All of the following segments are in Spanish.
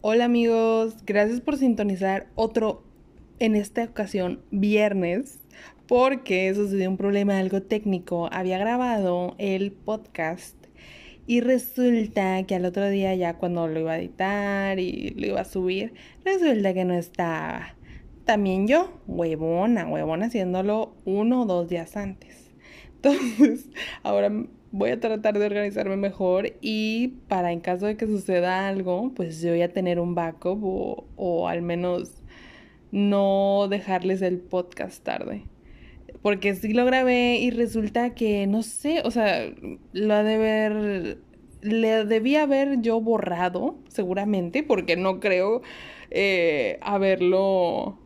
Hola amigos, gracias por sintonizar otro, en esta ocasión, viernes, porque sucedió un problema algo técnico. Había grabado el podcast y resulta que al otro día ya cuando lo iba a editar y lo iba a subir, resulta que no estaba. También yo, huevona, huevona, haciéndolo uno o dos días antes. Entonces, ahora voy a tratar de organizarme mejor y para en caso de que suceda algo, pues yo voy a tener un backup o, al menos no dejarles el podcast tarde. Porque sí lo grabé y resulta que, no sé, o sea, lo ha de ver, le debía haber yo borrado, seguramente, porque no creo eh, haberlo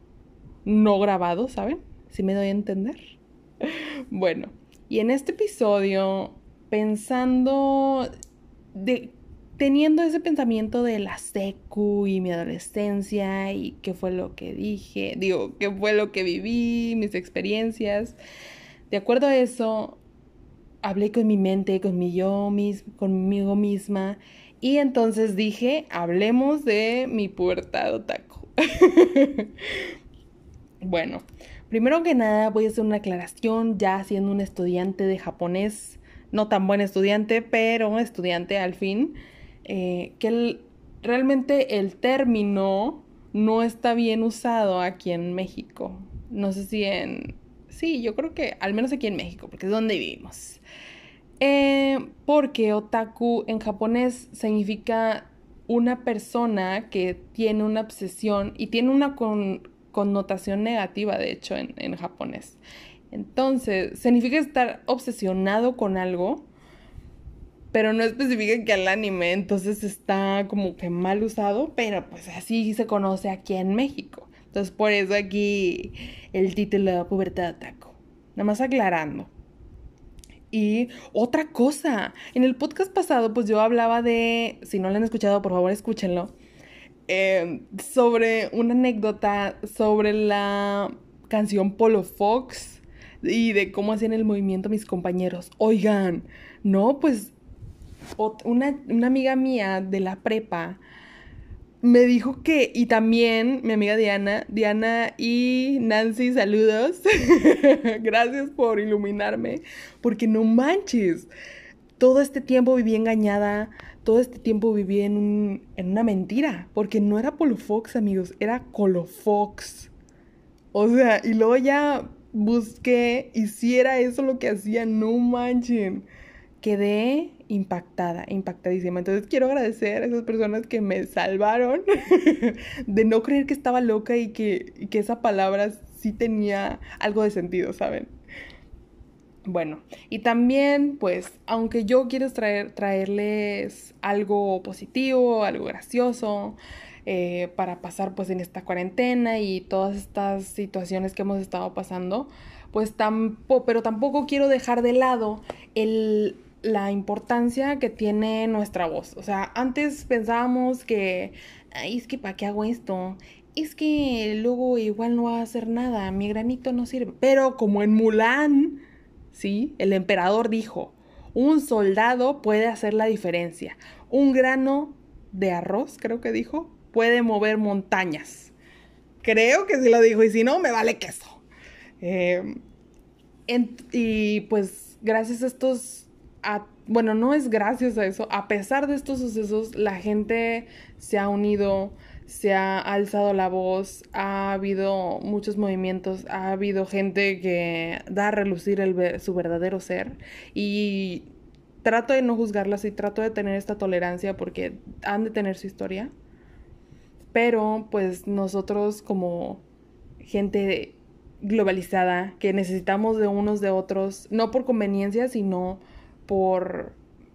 no grabado, ¿saben? Si me doy a entender. Bueno, y en este episodio pensando, de, teniendo ese pensamiento de la secu y mi adolescencia y qué fue lo que dije, digo, qué fue lo que viví, mis experiencias. De acuerdo a eso, hablé con mi mente, con mi yo, mis, conmigo misma y entonces dije, hablemos de mi pubertad otaku. bueno, primero que nada voy a hacer una aclaración ya siendo un estudiante de japonés no tan buen estudiante, pero estudiante al fin, eh, que realmente el término no está bien usado aquí en México. No sé si en... Sí, yo creo que al menos aquí en México, porque es donde vivimos. Eh, porque otaku en japonés significa una persona que tiene una obsesión y tiene una connotación negativa, de hecho, en, en japonés. Entonces, significa estar obsesionado con algo, pero no especifica que al anime, entonces está como que mal usado, pero pues así se conoce aquí en México. Entonces, por eso aquí el título Pubertad Taco. Nada más aclarando. Y otra cosa, en el podcast pasado, pues yo hablaba de, si no lo han escuchado, por favor escúchenlo, eh, sobre una anécdota sobre la canción Polo Fox y de cómo hacían el movimiento mis compañeros. Oigan, no, pues una, amiga mía de la prepa me dijo que, y también mi amiga Diana, Diana y Nancy, saludos. Gracias por iluminarme, porque no manches. Todo este tiempo viví engañada, todo este tiempo viví en, en una mentira, porque no era Polofox, amigos, era Colofox. O sea, y luego ya busqué y si era eso lo que hacía, no manchen. Quedé impactada, impactadísima. Entonces quiero agradecer a esas personas que me salvaron de no creer que estaba loca y que, que esa palabra sí tenía algo de sentido, ¿saben? Bueno, y también, pues, aunque yo quiero traer, traerles algo positivo, algo gracioso, eh, para pasar pues en esta cuarentena y todas estas situaciones que hemos estado pasando, pues tampoco, pero tampoco quiero dejar de lado el, la importancia que tiene nuestra voz. O sea, antes pensábamos que, es que ¿para qué hago esto? Es que luego igual no va a hacer nada, mi granito no sirve. Pero como en Mulan, ¿sí? El emperador dijo, un soldado puede hacer la diferencia. Un grano de arroz, creo que dijo, puede mover montañas. Creo que sí lo dijo y si no, me vale queso. Eh, y pues gracias a estos, bueno, no es gracias a eso, a pesar de estos sucesos, la gente se ha unido, se ha alzado la voz, ha habido muchos movimientos, ha habido gente que da a relucir el, su verdadero ser y trato de no juzgarlas y trato de tener esta tolerancia porque han de tener su historia pero pues nosotros como gente globalizada que necesitamos de unos de otros, no por conveniencia, sino por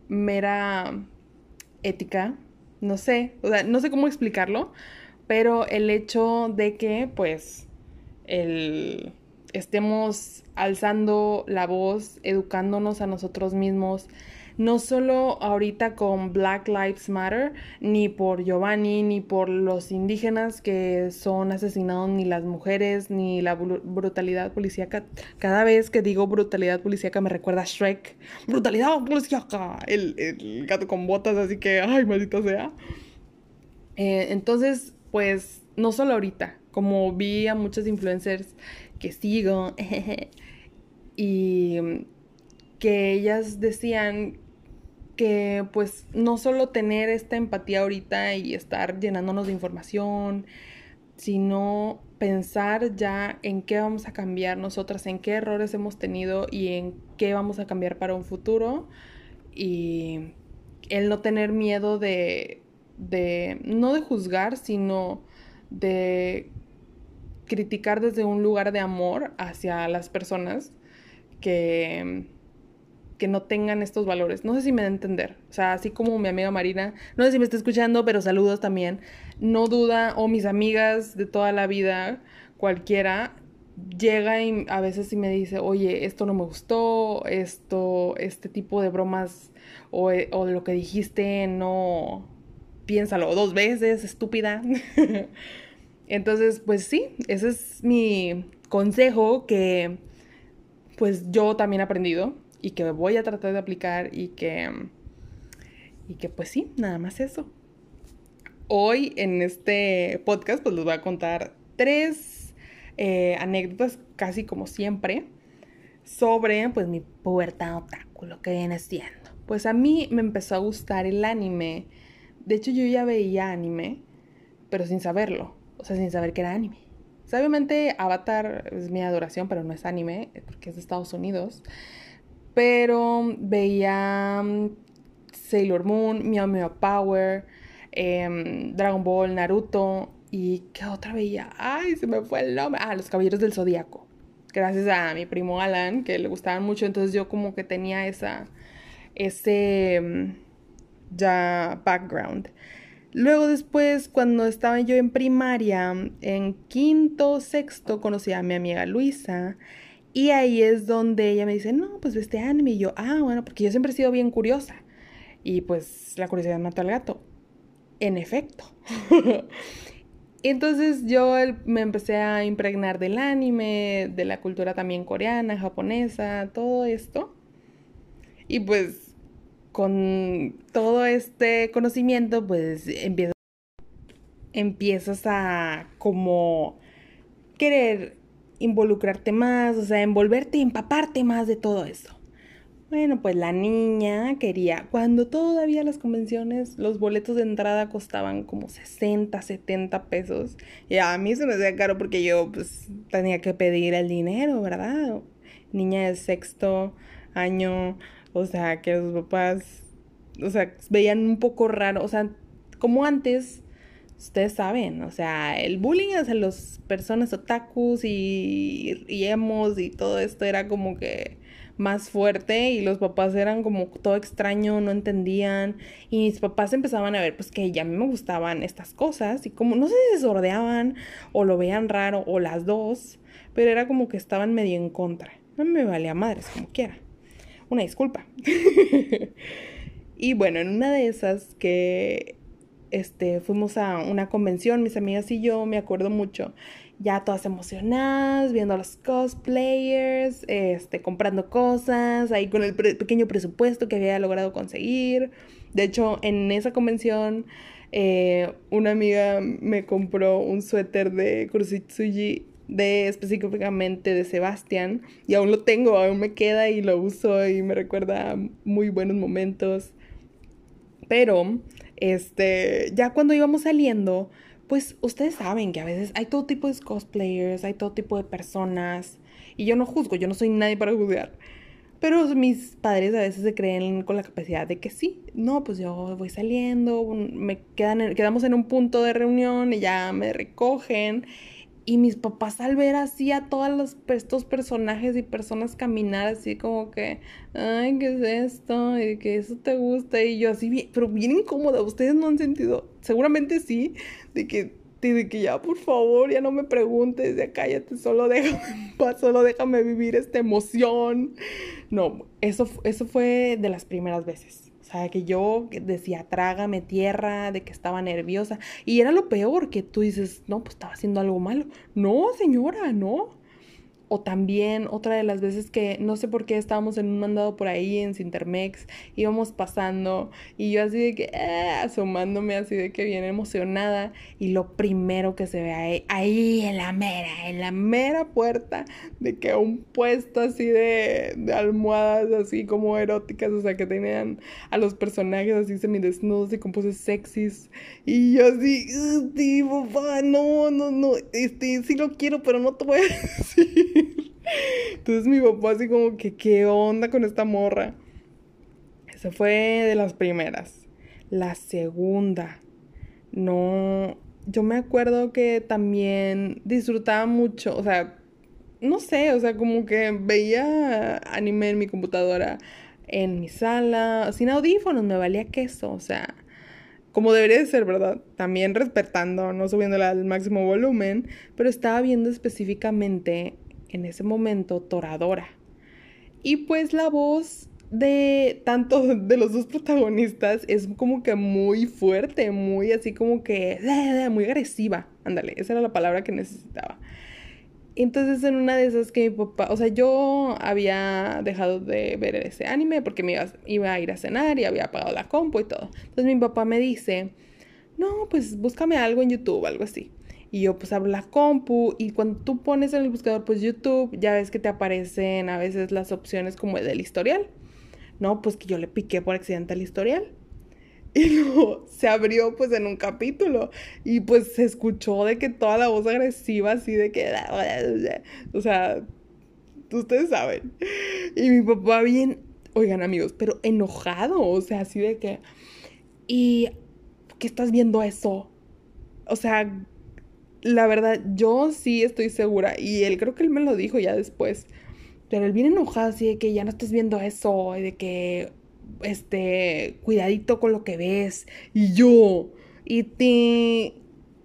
mera ética, no sé, o sea, no sé cómo explicarlo, pero el hecho de que pues el estemos alzando la voz, educándonos a nosotros mismos, no solo ahorita con Black Lives Matter, ni por Giovanni, ni por los indígenas que son asesinados, ni las mujeres, ni la brutalidad policíaca. Cada vez que digo brutalidad policíaca me recuerda a Shrek. Brutalidad policíaca. El, el gato con botas, así que, ay, maldita sea. Eh, entonces, pues, no solo ahorita, como vi a muchos influencers que sigo y que ellas decían que pues no solo tener esta empatía ahorita y estar llenándonos de información, sino pensar ya en qué vamos a cambiar nosotras, en qué errores hemos tenido y en qué vamos a cambiar para un futuro. Y el no tener miedo de, de no de juzgar, sino de criticar desde un lugar de amor hacia las personas que que no tengan estos valores. No sé si me da a entender. O sea, así como mi amiga Marina, no sé si me está escuchando, pero saludos también. No duda, o mis amigas de toda la vida, cualquiera, llega y a veces y me dice, oye, esto no me gustó, esto, este tipo de bromas o, o lo que dijiste, no, piénsalo dos veces, estúpida. Entonces, pues sí, ese es mi consejo que pues yo también he aprendido y que voy a tratar de aplicar y que, y que pues sí, nada más eso. Hoy en este podcast pues les voy a contar tres eh, anécdotas casi como siempre sobre pues mi pubertad otaku, lo que viene siendo. Pues a mí me empezó a gustar el anime. De hecho yo ya veía anime, pero sin saberlo, o sea, sin saber que era anime. obviamente Avatar es mi adoración, pero no es anime, porque es de Estados Unidos pero veía mm, Sailor Moon, Meow Meow Power, em, Dragon Ball, Naruto y ¿qué otra veía? Ay, se me fue el nombre. Ah, Los Caballeros del Zodíaco. Gracias a mi primo Alan, que le gustaban mucho, entonces yo como que tenía esa, ese mm, ya background. Luego después, cuando estaba yo en primaria, en quinto, sexto, conocí a mi amiga Luisa y ahí es donde ella me dice, no, pues este anime. Y yo, ah, bueno, porque yo siempre he sido bien curiosa. Y pues la curiosidad mató al gato. En efecto. Entonces yo me empecé a impregnar del anime, de la cultura también coreana, japonesa, todo esto. Y pues con todo este conocimiento, pues empiezas, empiezas a como querer involucrarte más, o sea, envolverte empaparte más de todo eso. Bueno, pues la niña quería, cuando todavía las convenciones, los boletos de entrada costaban como 60, 70 pesos. Y a mí se me hacía caro porque yo pues tenía que pedir el dinero, ¿verdad? Niña de sexto año, o sea, que los papás, o sea, veían un poco raro, o sea, como antes ustedes saben, o sea, el bullying hacia las personas otakus y, y emos y todo esto era como que más fuerte y los papás eran como todo extraño, no entendían y mis papás empezaban a ver pues que ya a mí me gustaban estas cosas y como no sé si se sordeaban o lo veían raro o las dos, pero era como que estaban medio en contra. No me valía madres, como quiera. Una disculpa. y bueno, en una de esas que este, fuimos a una convención, mis amigas y yo, me acuerdo mucho, ya todas emocionadas, viendo a los cosplayers, este, comprando cosas, ahí con el pequeño presupuesto que había logrado conseguir. De hecho, en esa convención, eh, una amiga me compró un suéter de Kurositsuji de específicamente de Sebastián y aún lo tengo, aún me queda y lo uso y me recuerda muy buenos momentos. Pero este, ya cuando íbamos saliendo, pues ustedes saben que a veces hay todo tipo de cosplayers, hay todo tipo de personas, y yo no juzgo, yo no soy nadie para juzgar. Pero mis padres a veces se creen con la capacidad de que sí, no, pues yo voy saliendo, me quedan, quedamos en un punto de reunión y ya me recogen y mis papás al ver así a todos estos personajes y personas caminar así como que, ay, ¿qué es esto? Y que eso te gusta. Y yo así, pero bien incómoda. Ustedes no han sentido, seguramente sí, de que de que ya, por favor, ya no me preguntes, ya cállate, solo déjame solo déjame vivir esta emoción. No, eso, eso fue de las primeras veces. Sea, que yo decía, trágame tierra, de que estaba nerviosa. Y era lo peor, que tú dices, no, pues estaba haciendo algo malo. No, señora, no. O también otra de las veces que no sé por qué estábamos en un mandado por ahí en Sintermex, íbamos pasando y yo así de que eh, asomándome así de que bien emocionada y lo primero que se ve ahí, ahí en la mera, en la mera puerta de que un puesto así de, de almohadas así como eróticas, o sea que tenían a los personajes así semidesnudos y con poses sexys y yo así, sí, papá, no, no, no, este, sí lo quiero pero no te voy a decir. Entonces mi papá así como que, ¿qué onda con esta morra? Esa fue de las primeras. La segunda, no, yo me acuerdo que también disfrutaba mucho, o sea, no sé, o sea, como que veía anime en mi computadora, en mi sala, sin audífonos, me valía queso, o sea, como debería de ser, ¿verdad? También respetando, no subiéndola al máximo volumen, pero estaba viendo específicamente en ese momento Toradora. Y pues la voz de tanto de los dos protagonistas es como que muy fuerte, muy así como que muy agresiva. Ándale, esa era la palabra que necesitaba. Entonces en una de esas que mi papá, o sea, yo había dejado de ver ese anime porque me iba, iba a ir a cenar y había apagado la compu y todo. Entonces mi papá me dice, no, pues búscame algo en YouTube, algo así. Y yo pues abro la compu y cuando tú pones en el buscador pues YouTube, ya ves que te aparecen a veces las opciones como del historial. No, pues que yo le piqué por accidente al historial. Y luego se abrió pues en un capítulo y pues se escuchó de que toda la voz agresiva así de que... O sea, ustedes saben. Y mi papá bien, oigan amigos, pero enojado, o sea, así de que... ¿Y qué estás viendo eso? O sea, la verdad, yo sí estoy segura, y él creo que él me lo dijo ya después, pero él viene enojado así de que ya no estés viendo eso, y de que, este, cuidadito con lo que ves, y yo, y te,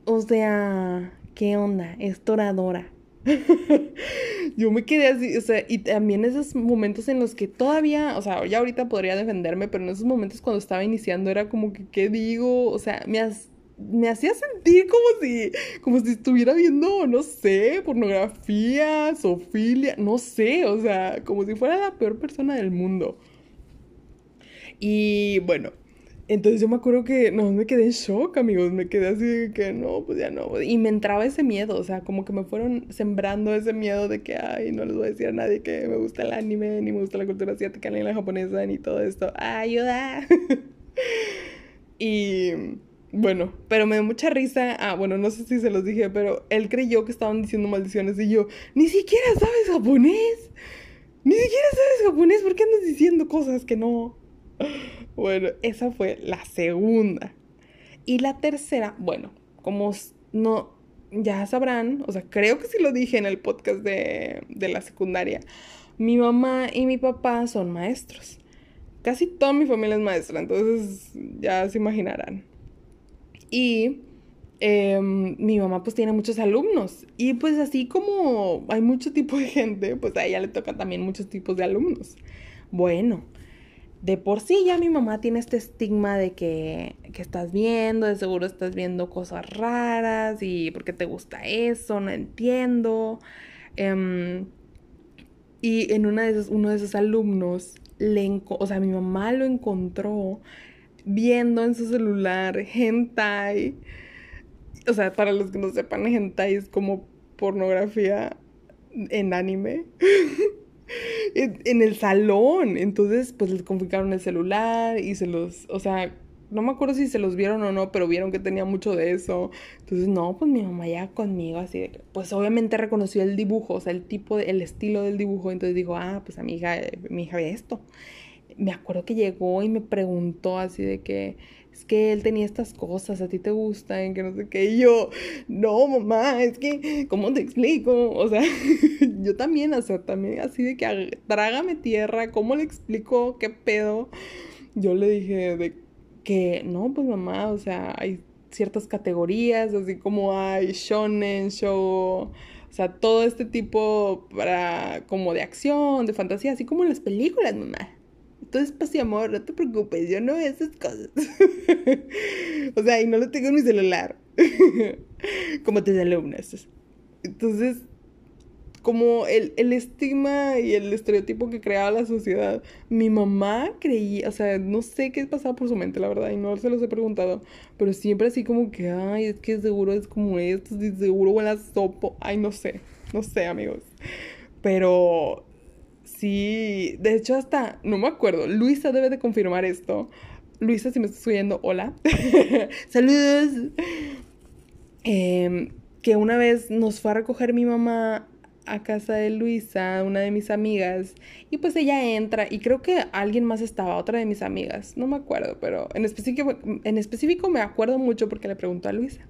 o sea, ¿qué onda? Es toradora. yo me quedé así, o sea, y también esos momentos en los que todavía, o sea, ya ahorita podría defenderme, pero en esos momentos cuando estaba iniciando era como que, ¿qué digo? O sea, me has me hacía sentir como si, como si estuviera viendo, no sé, pornografía, sofilia, no sé, o sea, como si fuera la peor persona del mundo. Y bueno, entonces yo me acuerdo que no, me quedé en shock, amigos, me quedé así que no, pues ya no. Y me entraba ese miedo, o sea, como que me fueron sembrando ese miedo de que, ay, no les voy a decir a nadie que me gusta el anime, ni me gusta la cultura asiática, ni la japonesa, ni todo esto. ¡Ayuda! y bueno, pero me dio mucha risa. Ah, bueno, no sé si se los dije, pero él creyó que estaban diciendo maldiciones y yo, ni siquiera sabes japonés. Ni siquiera sabes japonés, ¿por qué andas diciendo cosas que no? Bueno, esa fue la segunda. Y la tercera, bueno, como no, ya sabrán, o sea, creo que sí lo dije en el podcast de, de la secundaria, mi mamá y mi papá son maestros. Casi toda mi familia es maestra, entonces ya se imaginarán. Y em, mi mamá pues tiene muchos alumnos. Y pues así como hay mucho tipo de gente, pues a ella le tocan también muchos tipos de alumnos. Bueno, de por sí ya mi mamá tiene este estigma de que, que estás viendo, de seguro estás viendo cosas raras y por qué te gusta eso, no entiendo. Em, y en una de esos, uno de esos alumnos, le o sea, mi mamá lo encontró viendo en su celular hentai. O sea, para los que no sepan, hentai es como pornografía en anime. en, el salón. Entonces, pues les confiscaron el celular y se los, o sea, no me acuerdo si se los vieron o no, pero vieron que tenía mucho de eso. Entonces, no, pues mi mamá ya conmigo, así de pues obviamente reconoció el dibujo, o sea, el tipo, el estilo del dibujo. Entonces dijo, ah, pues a mi hija, mi hija ve esto me acuerdo que llegó y me preguntó así de que es que él tenía estas cosas, a ti te gustan, que no sé qué. Y yo, no, mamá, es que, ¿cómo te explico? O sea, yo también, o sea, también así de que trágame tierra, ¿cómo le explico qué pedo? Yo le dije de que, no, pues mamá, o sea, hay ciertas categorías, así como hay shonen, show, o sea, todo este tipo para como de acción, de fantasía, así como en las películas, mamá. Paz y amor, no te preocupes, yo no veo esas cosas. o sea, y no lo tengo en mi celular. como tus alumnas. Entonces, como el, el, estigma y el estereotipo que creaba la sociedad. Mi mamá creía, o sea, no sé qué pasaba por su mente, la verdad, y no se los he preguntado, pero siempre así como que, ay, es que seguro es como esto, seguro huele a sopo, ay, no sé, no sé, amigos. Pero sí, de hecho hasta, no me acuerdo, Luisa debe de confirmar esto. Luisa, si me estás oyendo, hola. Saludos. Em, que una vez nos fue a recoger mi mamá a casa de Luisa, una de mis amigas, y pues ella entra y creo que alguien más estaba, otra de mis amigas, no me acuerdo, pero en específico, en específico me acuerdo mucho porque le preguntó a Luisa.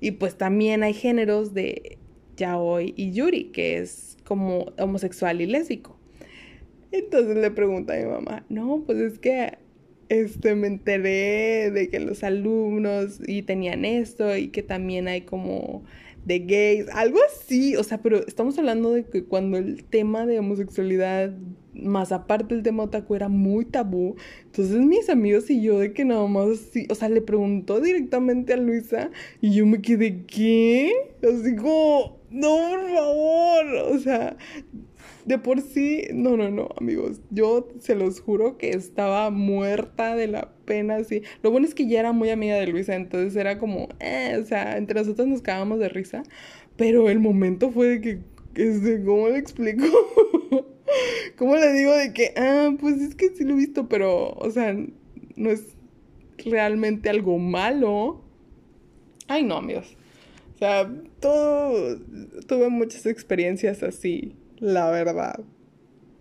Y pues también hay géneros de yaoi y yuri, que es como homosexual y lésbico. Entonces le pregunta a mi mamá, no, pues es que este, me enteré de que los alumnos y tenían esto y que también hay como de gays, algo así, o sea, pero estamos hablando de que cuando el tema de homosexualidad, más aparte el tema otaku, era muy tabú, entonces mis amigos y yo de que nada más así, o sea, le preguntó directamente a Luisa y yo me quedé, ¿qué? Así como, no, por favor, o sea, de por sí, no, no, no, amigos, yo se los juro que estaba muerta de la pena, así. Lo bueno es que ya era muy amiga de Luisa, entonces era como, eh, o sea, entre nosotros nos cagábamos de risa, pero el momento fue de que, ¿cómo le explico? ¿Cómo le digo de que, ah, pues es que sí lo he visto, pero, o sea, no es realmente algo malo? Ay, no, amigos. O sea, todo, tuve muchas experiencias así la verdad.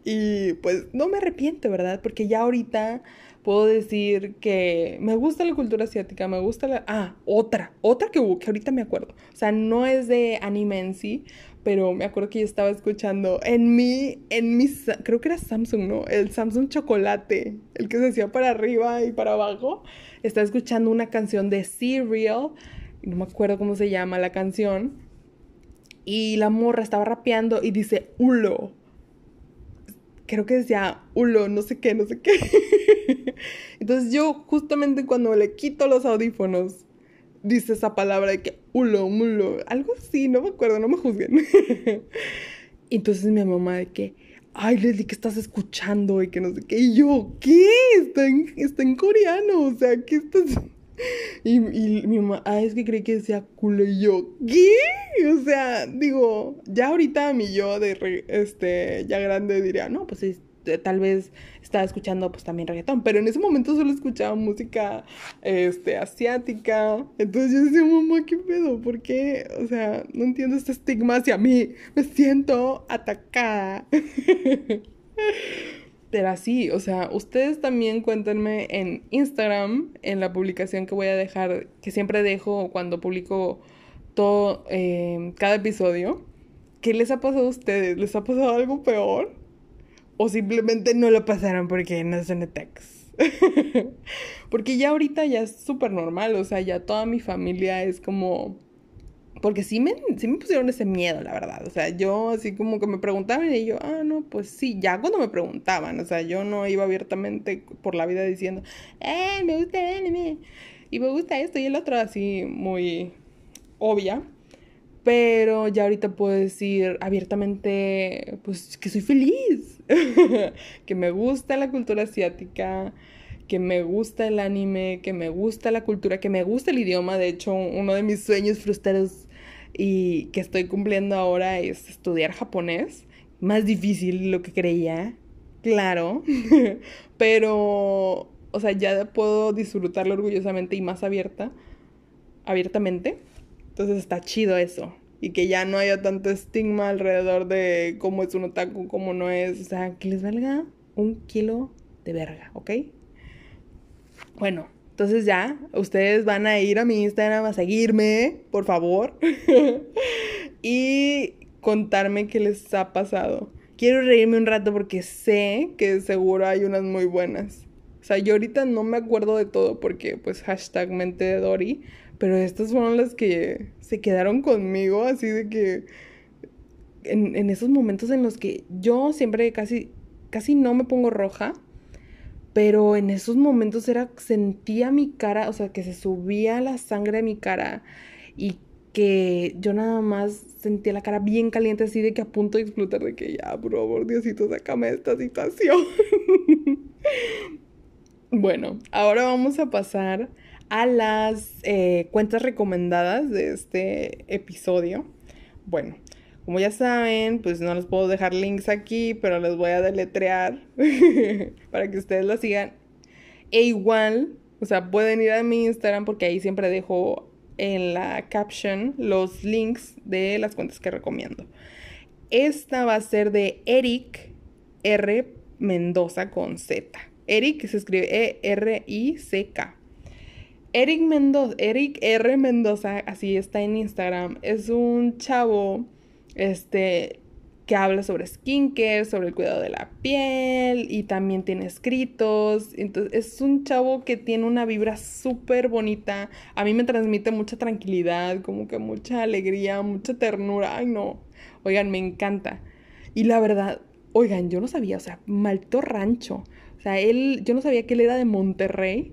Y pues no me arrepiento, ¿verdad? Porque ya ahorita puedo decir que me gusta la cultura asiática, me gusta la... Ah, otra, otra que, que ahorita me acuerdo. O sea, no es de anime en pero me acuerdo que yo estaba escuchando en mi, en mi, creo que era Samsung, ¿no? El Samsung Chocolate, el que se hacía para arriba y para abajo. Estaba escuchando una canción de Serial, no me acuerdo cómo se llama la canción, y la morra estaba rapeando y dice Ulo. Creo que decía Ulo, no sé qué, no sé qué. Entonces yo justamente cuando le quito los audífonos, dice esa palabra de que Ulo, Mulo, algo así, no me acuerdo, no me juzguen. Entonces mi mamá de que, ay Leslie, ¿qué estás escuchando? Y que no sé qué. Y yo, ¿qué? Está en, está en coreano, o sea, ¿qué estás...? Y, mi mamá, ah, es que creí que decía culo y yo, ¿qué? O sea, digo, ya ahorita mi yo de, este, ya grande diría, no, pues tal vez estaba escuchando pues también reggaetón, pero en ese momento solo escuchaba música, este, asiática. Entonces yo decía, mamá, ¿qué pedo? ¿Por qué? O sea, no entiendo este estigma hacia mí. Me siento atacada. Pero así, o sea, ustedes también cuéntenme en Instagram, en la publicación que voy a dejar, que siempre dejo cuando publico todo, eh, cada episodio. ¿Qué les ha pasado a ustedes? ¿Les ha pasado algo peor? ¿O simplemente no lo pasaron porque no son text? porque ya ahorita ya es súper normal, o sea, ya toda mi familia es como porque sí me, sí me pusieron ese miedo, la verdad. O sea, yo así como que me preguntaban y yo, ah, no, pues sí, ya cuando me preguntaban, o sea, yo no iba abiertamente por la vida diciendo, eh, me gusta el anime, y me gusta esto y el otro, así muy obvia. Pero ya ahorita puedo decir abiertamente, pues que soy feliz, que me gusta la cultura asiática, que me gusta el anime, que me gusta la cultura, que me gusta el idioma. De hecho, uno de mis sueños frustrados y que estoy cumpliendo ahora es estudiar japonés. Más difícil de lo que creía, claro, pero, o sea, ya puedo disfrutarlo orgullosamente y más abierta, abiertamente. Entonces está chido eso. Y que ya no haya tanto estigma alrededor de cómo es un otaku, cómo no es. O sea, que les valga un kilo de verga, ¿ok? Bueno, entonces ya, ustedes van a ir a mi Instagram a seguirme, por favor, y contarme qué les ha pasado. Quiero reírme un rato porque sé que seguro hay unas muy buenas. O sea, yo ahorita no me acuerdo de todo porque pues hashtag mente de Dory, pero estas fueron las que se quedaron conmigo, así de que en, en esos momentos en los que yo siempre casi, casi no me pongo roja, pero en esos momentos era, sentía mi cara, o sea, que se subía la sangre de mi cara y que yo nada más sentía la cara bien caliente, así de que a punto de explotar, de que ya, por favor, Diosito, sácame de esta situación. bueno, ahora vamos a pasar a las eh, cuentas recomendadas de este episodio. Bueno, como ya saben, pues no les puedo dejar links aquí, pero les voy a deletrear para que ustedes la sigan. E igual, o sea, pueden ir a mi Instagram porque ahí siempre dejo en la caption los links de las cuentas que recomiendo. Esta va a ser de Eric R. Mendoza con Z. Eric se escribe E-R-I-C-K. Eric Eric R. Mendoza, así está en Instagram, es un chavo, este, que habla sobre skincare, sobre el cuidado de la piel y también tiene escritos. Entonces es un chavo que tiene una vibra súper bonita. A mí me transmite mucha tranquilidad, como que mucha alegría, mucha ternura. Ay, no. Oigan, me encanta. Y la verdad, oigan, yo no sabía, o sea, Malto Rancho. O sea, él, yo no sabía que él era de Monterrey.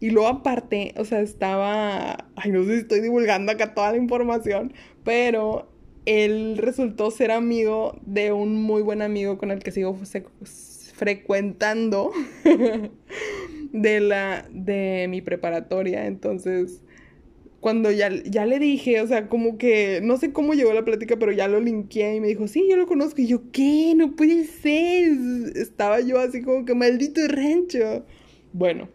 Y luego aparte, o sea, estaba, ay, no sé si estoy divulgando acá toda la información, pero él resultó ser amigo de un muy buen amigo con el que sigo frecuentando de la de mi preparatoria entonces cuando ya, ya le dije, o sea, como que no sé cómo llegó la plática, pero ya lo linkeé y me dijo, sí, yo lo conozco. Y yo, ¿qué? No puede ser. Estaba yo así como que maldito rancho. Bueno,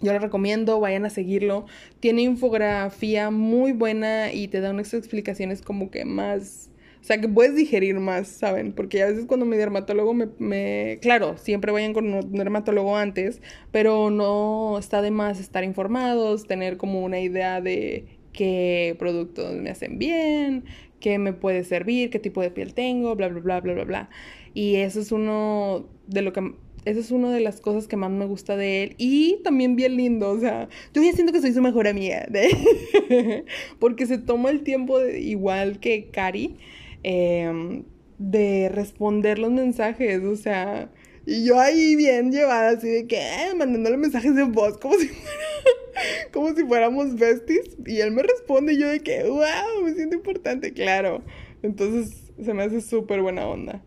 yo lo recomiendo, vayan a seguirlo. Tiene infografía muy buena y te da unas explicaciones como que más... O sea, que puedes digerir más, ¿saben? Porque a veces cuando mi dermatólogo me, me... Claro, siempre vayan con un dermatólogo antes, pero no está de más estar informados, tener como una idea de qué productos me hacen bien, qué me puede servir, qué tipo de piel tengo, bla, bla, bla, bla, bla, bla. Y eso es uno de lo que esa es una de las cosas que más me gusta de él. Y también bien lindo, o sea, yo ya siento que soy su mejor amiga. Porque se toma el tiempo, igual que Cari, em, de responder los mensajes, o sea... Y yo ahí bien llevada, así de que, eh, mandándole mensajes de voz, como si, como si fuéramos besties. Y él me responde y yo de que, wow, me siento importante, claro. Entonces se me hace súper buena onda.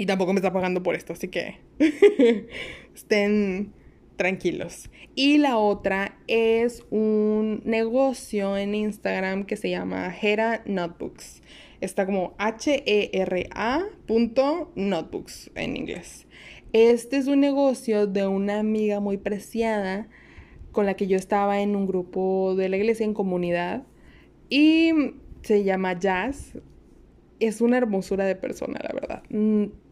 Y tampoco me está pagando por esto, así que estén tranquilos. Y la otra es un negocio en Instagram que se llama Hera Notebooks. Está como H-E-R-A notebooks en inglés. Este es un negocio de una amiga muy preciada con la que yo estaba en un grupo de la iglesia en comunidad y se llama Jazz. Es una hermosura de persona, la verdad.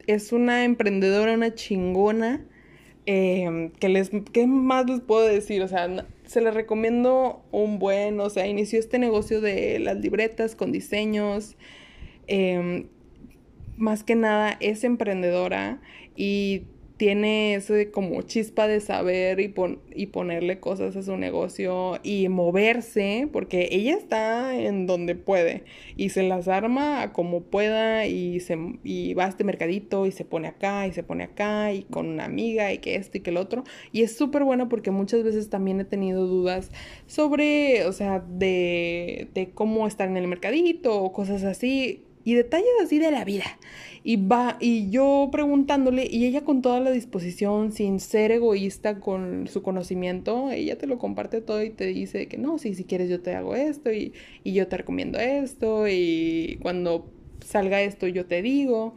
Es una emprendedora, una chingona. Eh, que les, ¿Qué más les puedo decir? O sea, se les recomiendo un buen, o sea, inició este negocio de las libretas con diseños. Em, más que nada es emprendedora y tiene ese como chispa de saber y, y ponerle cosas a su negocio y moverse, porque ella está en donde puede y se las arma como pueda y, se, y va a este mercadito y se pone acá y se pone acá y con una amiga y que esto y que el otro. Y es súper bueno porque muchas veces también he tenido dudas sobre, o sea, de, de cómo estar en el mercadito o cosas así y detalles así de la vida. Y va, y yo preguntándole, y ella con toda la disposición, sin ser egoísta con su conocimiento, ella te lo comparte todo y te dice que no, sí, si quieres yo te hago esto y, y yo te recomiendo esto y cuando salga esto yo te digo.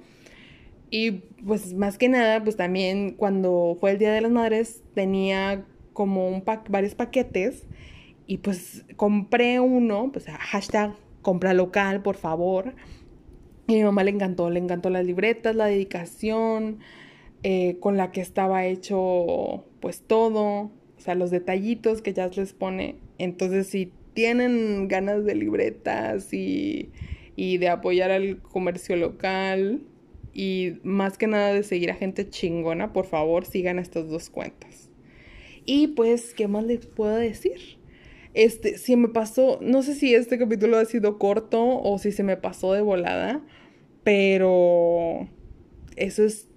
Y pues más que nada, pues también cuando fue el Día de las Madres tenía como un pack, varios paquetes y pues compré uno, pues hashtag compra local, por favor y a mi mamá le encantó, le encantó las libretas, la dedicación eh, con la que estaba hecho pues todo, o sea, los detallitos que ya les pone. Entonces, si tienen ganas de libretas y, y de apoyar al comercio local, y más que nada de seguir a gente chingona, por favor sigan estas dos cuentas. Y pues, ¿qué más les puedo decir? Este, si me pasó, no sé si este capítulo ha sido corto o si se me pasó de volada, pero eso es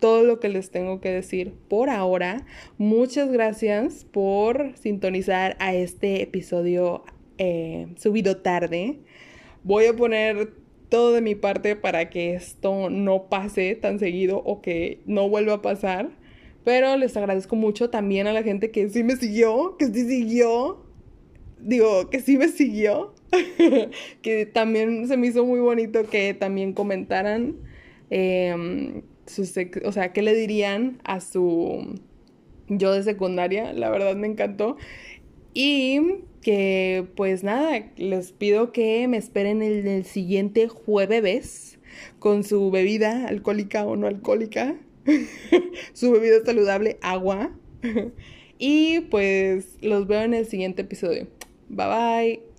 todo lo que les tengo que decir por ahora. Muchas gracias por sintonizar a este episodio eh, subido tarde. Voy a poner todo de mi parte para que esto no pase tan seguido o que no vuelva a pasar. Pero les agradezco mucho también a la gente que sí me siguió, que sí siguió. Digo, que sí me siguió. que también se me hizo muy bonito que también comentaran. Em, o sea, qué le dirían a su yo de secundaria. La verdad me encantó. Y que pues nada, les pido que me esperen el siguiente jueves con su bebida alcohólica o no alcohólica, su bebida saludable, agua. y pues los veo en el siguiente episodio. Bye bye.